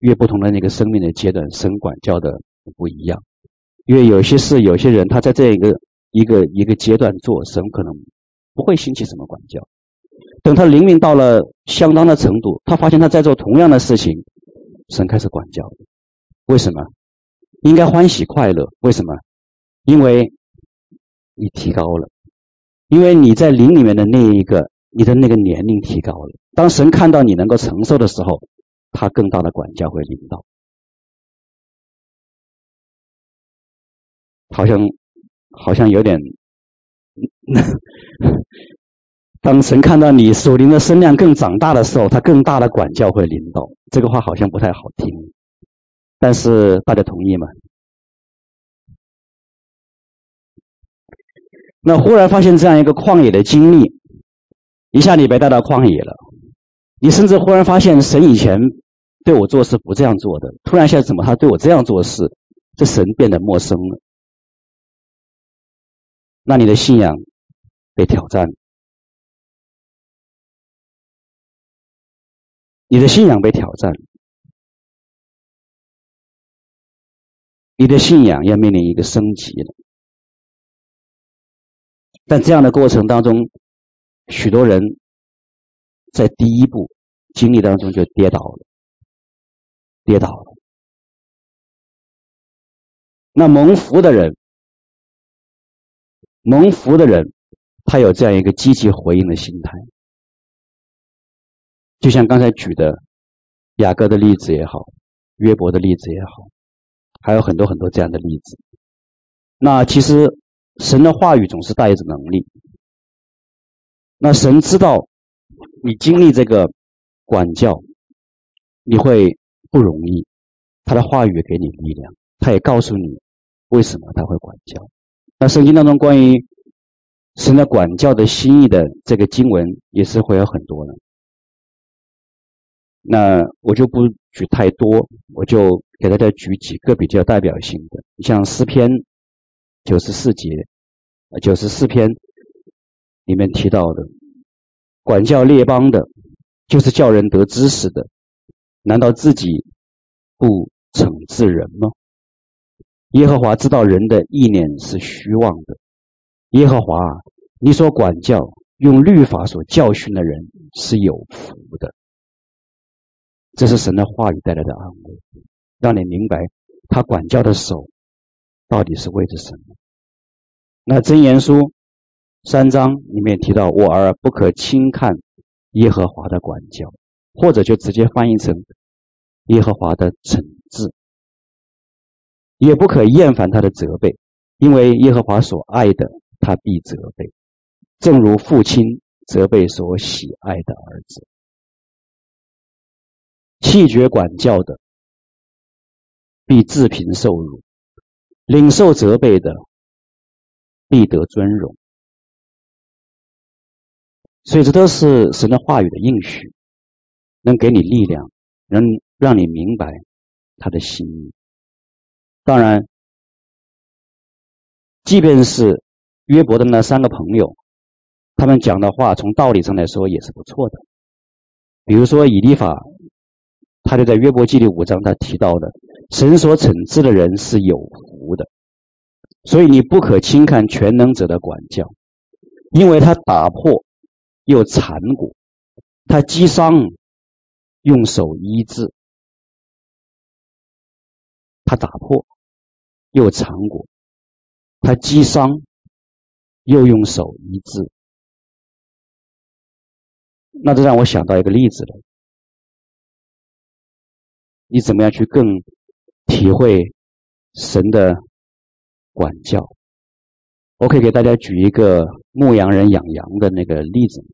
越不同的那个生命的阶段，神管教的不一样。因为有些事，有些人，他在这一个一个一个阶段做，神可能不会兴起什么管教。等他灵命到了相当的程度，他发现他在做同样的事情，神开始管教。为什么？应该欢喜快乐。为什么？因为你提高了，因为你在灵里面的那一个，你的那个年龄提高了。当神看到你能够承受的时候。他更大的管教会领导，好像好像有点。当神看到你属灵的身量更长大的时候，他更大的管教会领导。这个话好像不太好听，但是大家同意吗？那忽然发现这样一个旷野的经历，一下你被带到旷野了。你甚至忽然发现，神以前对我做事不这样做的，突然现在怎么他对我这样做事？这神变得陌生了。那你的信仰被挑战，你的信仰被挑战，你的信仰要面临一个升级了。但这样的过程当中，许多人。在第一步经历当中就跌倒了，跌倒了。那蒙福的人，蒙福的人，他有这样一个积极回应的心态，就像刚才举的雅各的例子也好，约伯的例子也好，还有很多很多这样的例子。那其实神的话语总是带着能力，那神知道。你经历这个管教，你会不容易。他的话语给你力量，他也告诉你为什么他会管教。那圣经当中关于神的管教的心意的这个经文也是会有很多的。那我就不举太多，我就给大家举几个比较代表性的。像诗篇九十四节，九十四篇里面提到的。管教列邦的，就是叫人得知识的，难道自己不惩治人吗？耶和华知道人的意念是虚妄的。耶和华，你所管教、用律法所教训的人是有福的。这是神的话语带来的安慰，让你明白他管教的手到底是为着什么。那箴言书。三章里面提到，我儿不可轻看耶和华的管教，或者就直接翻译成耶和华的惩治，也不可厌烦他的责备，因为耶和华所爱的，他必责备，正如父亲责备所喜爱的儿子。弃绝管教的，必自贫受辱；领受责备的，必得尊荣。所以这都是神的话语的应许，能给你力量，能让你明白他的心意。当然，即便是约伯的那三个朋友，他们讲的话，从道理上来说也是不错的。比如说以利法，他就在约伯记第五章，他提到的，神所惩治的人是有福的，所以你不可轻看全能者的管教，因为他打破又缠裹，他击伤用手医治，他打破又缠裹，他击伤又用手医治。那这让我想到一个例子了，你怎么样去更体会神的管教？我可以给大家举一个牧羊人养羊的那个例子。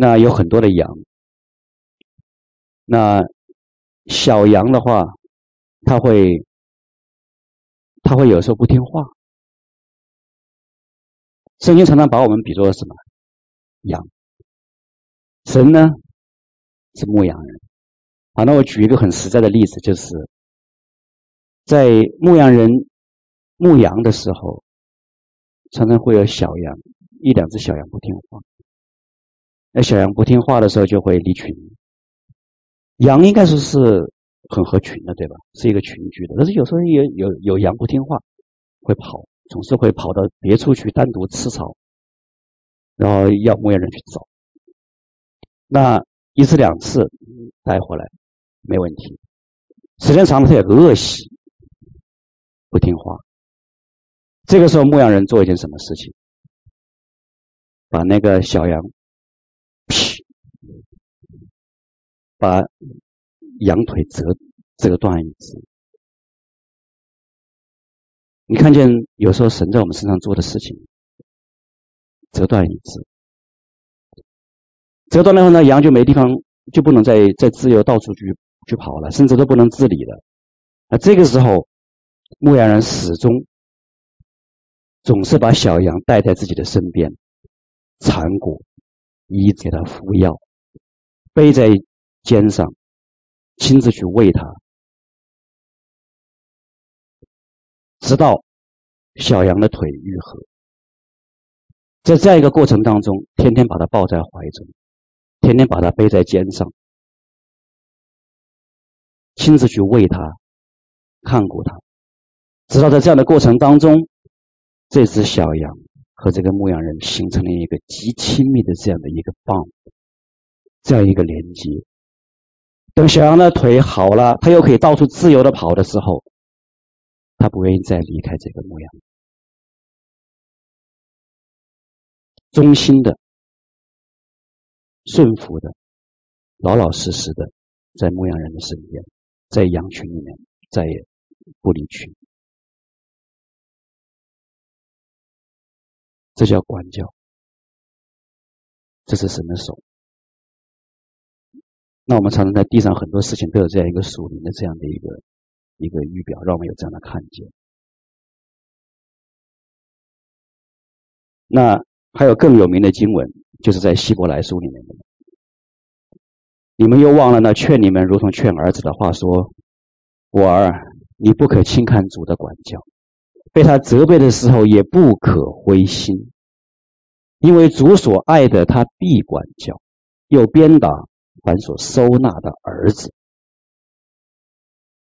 那有很多的羊，那小羊的话，它会，它会有时候不听话。圣经常常把我们比作什么？羊，神呢是牧羊人。好，那我举一个很实在的例子，就是在牧羊人牧羊的时候，常常会有小羊，一两只小羊不听话。那小羊不听话的时候，就会离群。羊应该说是很合群的，对吧？是一个群居的。但是有时候有有有羊不听话，会跑，总是会跑到别处去单独吃草。然后要牧羊人去找，那一次两次带回来没问题，时间长了他也恶习，不听话。这个时候牧羊人做一件什么事情？把那个小羊，把羊腿折折断一只。你看见有时候神在我们身上做的事情。折断一只，折断了后呢，羊就没地方，就不能再再自由到处去去跑了，甚至都不能自理了。那这个时候，牧羊人始终总是把小羊带在自己的身边，缠裹，医给他敷药，背在肩上，亲自去喂它，直到小羊的腿愈合。在这样一个过程当中，天天把它抱在怀中，天天把它背在肩上，亲自去喂它，看顾它，直到在这样的过程当中，这只小羊和这个牧羊人形成了一个极亲密的这样的一个 bond，这样一个连接。等小羊的腿好了，它又可以到处自由的跑的时候，它不愿意再离开这个牧羊。忠心的、顺服的、老老实实的，在牧羊人的身边，在羊群里面再也不离群，这叫管教，这是神的手。那我们常常在地上很多事情都有这样一个属灵的这样的一个一个预表，让我们有这样的看见。那。还有更有名的经文，就是在希伯来书里面的。你们又忘了那劝你们如同劝儿子的话说：“我儿，你不可轻看主的管教，被他责备的时候也不可灰心，因为主所爱的他必管教，又鞭打凡所收纳的儿子。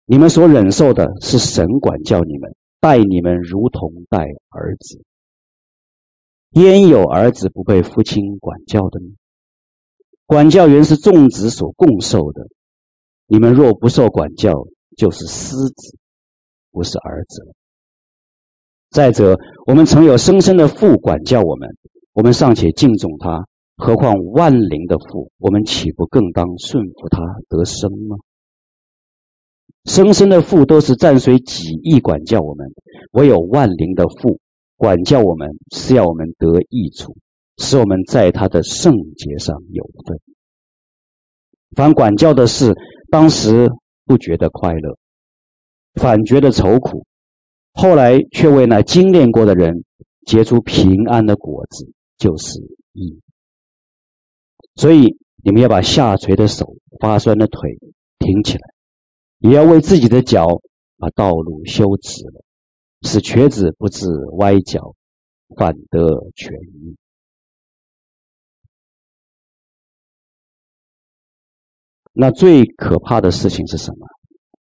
你们所忍受的是神管教你们，待你们如同待儿子。”焉有儿子不被父亲管教的呢？管教原是众子所共受的。你们若不受管教，就是私子，不是儿子了。再者，我们曾有生身的父管教我们，我们尚且敬重他，何况万灵的父？我们岂不更当顺服他得生吗？生生的父都是暂随己意管教我们，唯有万灵的父。管教我们是要我们得益处，使我们在他的圣洁上有份。凡管教的事，当时不觉得快乐，反觉得愁苦，后来却为那精炼过的人结出平安的果子，就是义。所以你们要把下垂的手、发酸的腿挺起来，也要为自己的脚把道路修直了，使瘸子不致歪脚，反得痊愈。那最可怕的事情是什么？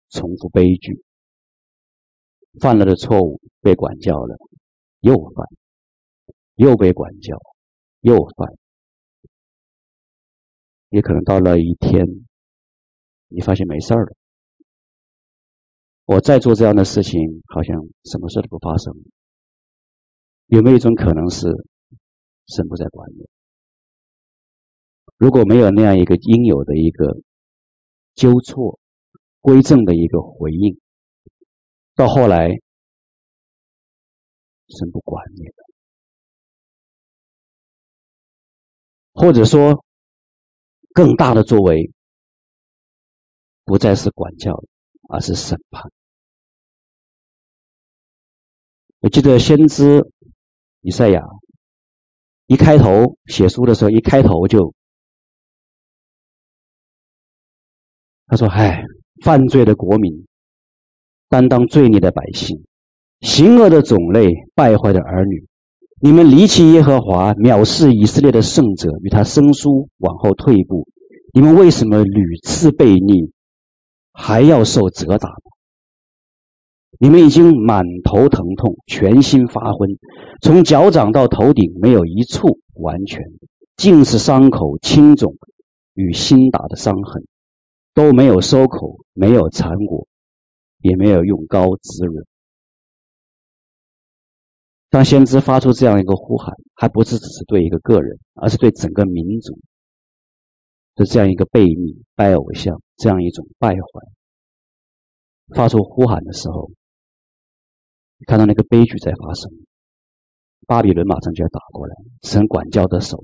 重复悲剧，犯了的错误被管教了，又犯，又被管教，又犯，也可能到了一天，你发现没事儿了。我再做这样的事情，好像什么事都不发生。有没有一种可能是神不再管你？如果没有那样一个应有的一个。纠错、归正的一个回应，到后来，神不管你了，或者说，更大的作为，不再是管教，而是审判。我记得先知以赛亚一开头写书的时候，一开头就。他说：“唉，犯罪的国民，担当罪孽的百姓，行恶的种类，败坏的儿女，你们离弃耶和华，藐视以色列的圣者，与他生疏，往后退一步。你们为什么屡次悖逆，还要受责打？你们已经满头疼痛，全心发昏，从脚掌到头顶没有一处完全，尽是伤口、青肿与新打的伤痕。”都没有收口，没有产果，也没有用膏滋润。当先知发出这样一个呼喊，还不是只是对一个个人，而是对整个民族的这样一个悖逆、拜偶像这样一种败坏。发出呼喊的时候，看到那个悲剧在发生，巴比伦马上就要打过来，神管教的手，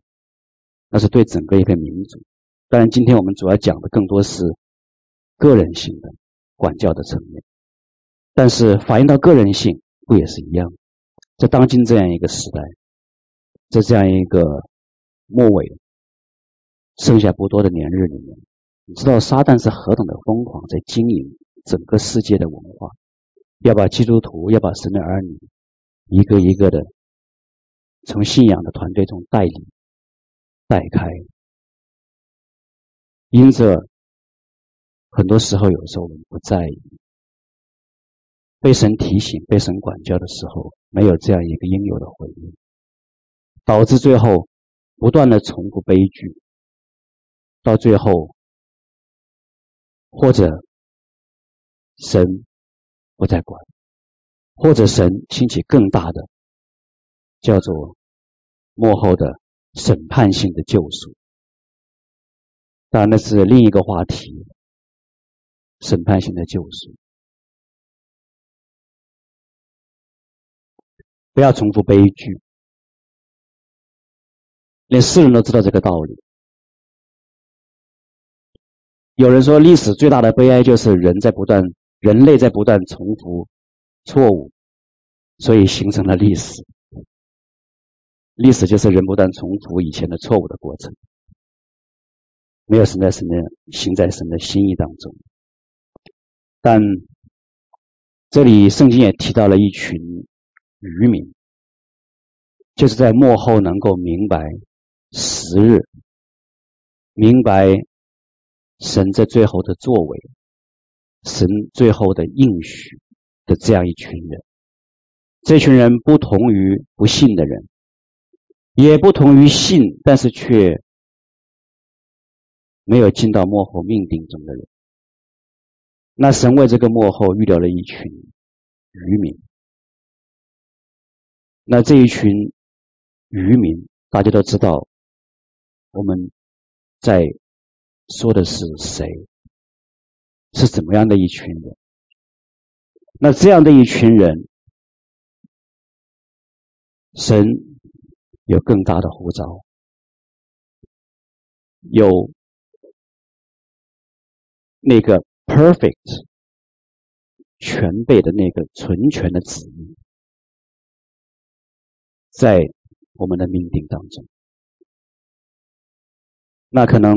那是对整个一个民族。当然，今天我们主要讲的更多是个人性的管教的层面，但是反映到个人性不也是一样？在当今这样一个时代，在这样一个末尾剩下不多的年日里面，你知道撒旦是何等的疯狂，在经营整个世界的文化，要把基督徒，要把神的儿女一个一个的从信仰的团队中带领带开。因此很多时候，有时候我们不在意，被神提醒、被神管教的时候，没有这样一个应有的回应，导致最后不断的重复悲剧，到最后或者神不再管，或者神兴起更大的，叫做幕后的审判性的救赎。当然，那是另一个话题，审判性的救赎。不要重复悲剧，连世人都知道这个道理。有人说，历史最大的悲哀就是人在不断，人类在不断重复错误，所以形成了历史。历史就是人不断重复以前的错误的过程。没有神在神的行在神的心意当中，但这里圣经也提到了一群余民，就是在幕后能够明白时日，明白神在最后的作为，神最后的应许的这样一群人。这群人不同于不信的人，也不同于信，但是却。没有进到幕后命定中的人，那神为这个幕后预留了一群渔民。那这一群渔民，大家都知道，我们在说的是谁？是怎么样的一群人？那这样的一群人，神有更大的呼召，有。那个 perfect 全备的那个纯全的旨意，在我们的命定当中。那可能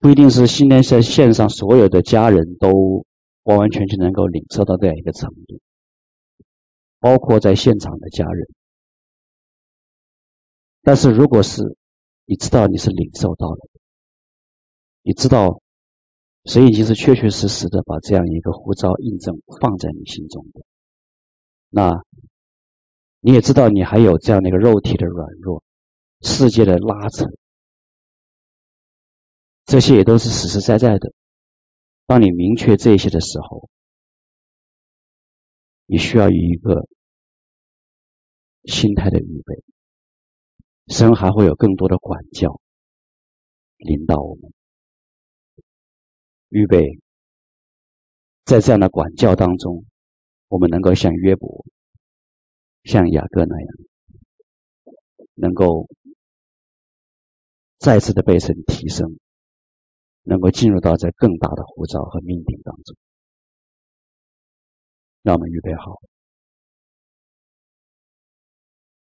不一定是今天在线上所有的家人都完完全全能够领受到这样一个程度，包括在现场的家人。但是如果是你知道你是领受到了，你知道神已经是确确实实的把这样一个护照印证放在你心中的，那你也知道你还有这样的一个肉体的软弱，世界的拉扯。这些也都是实实在在的。当你明确这些的时候，你需要有一个心态的预备。神还会有更多的管教领导我们，预备在这样的管教当中，我们能够像约伯、像雅各那样，能够再次的被神提升。能够进入到这更大的呼召和命定当中，让我们预备好，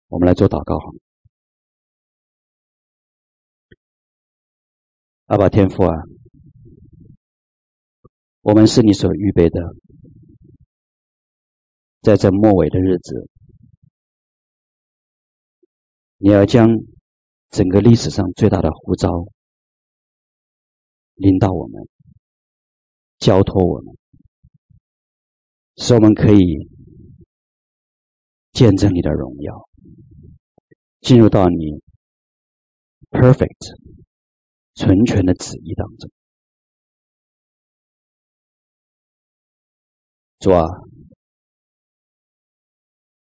我们来做祷告好。阿爸天父啊，我们是你所预备的，在这末尾的日子，你要将整个历史上最大的呼召。领导我们，交托我们，使我们可以见证你的荣耀，进入到你 perfect 纯全的旨意当中。主啊，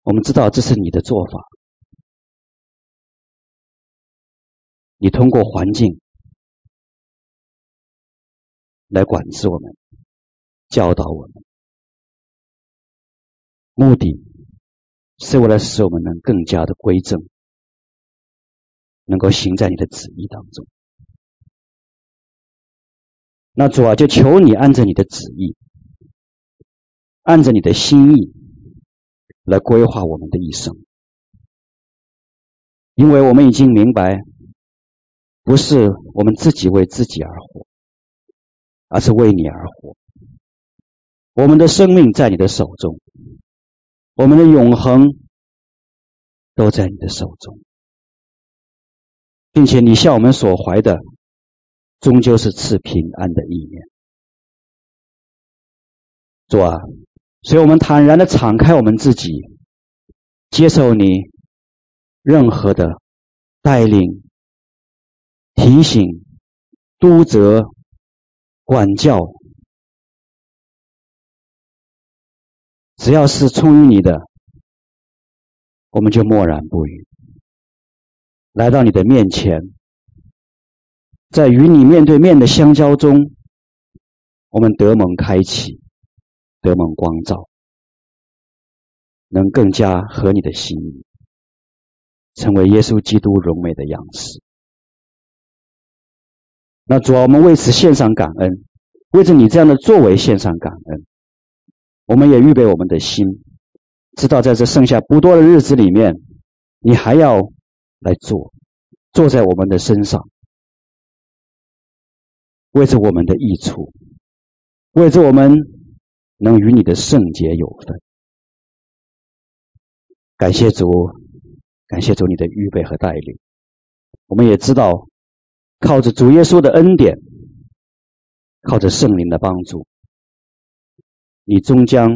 我们知道这是你的做法，你通过环境。来管制我们，教导我们，目的是为了使我们能更加的归正，能够行在你的旨意当中。那主啊，就求你按着你的旨意，按着你的心意来规划我们的一生，因为我们已经明白，不是我们自己为自己而活。而是为你而活。我们的生命在你的手中，我们的永恒都在你的手中，并且你向我们所怀的，终究是赐平安的意念。主啊，所以我们坦然的敞开我们自己，接受你任何的带领、提醒、督责。管教，只要是出于你的，我们就默然不语，来到你的面前，在与你面对面的相交中，我们得蒙开启，得蒙光照，能更加合你的心意，成为耶稣基督荣美的样式。那主啊，我们为此献上感恩，为着你这样的作为献上感恩。我们也预备我们的心，知道在这剩下不多的日子里面，你还要来做，做在我们的身上，为着我们的益处，为着我们能与你的圣洁有分。感谢主，感谢主你的预备和带领。我们也知道。靠着主耶稣的恩典，靠着圣灵的帮助，你终将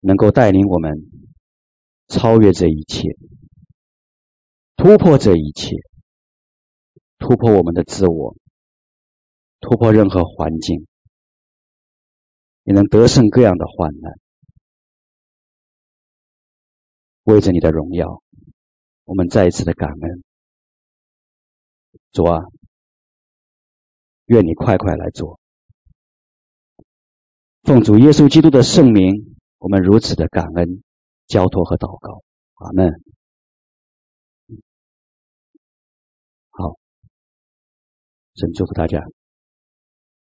能够带领我们超越这一切，突破这一切，突破我们的自我，突破任何环境，也能得胜各样的患难。为着你的荣耀，我们再一次的感恩。主啊，愿你快快来做。奉主耶稣基督的圣名，我们如此的感恩、交托和祷告。阿门。好，神祝福大家。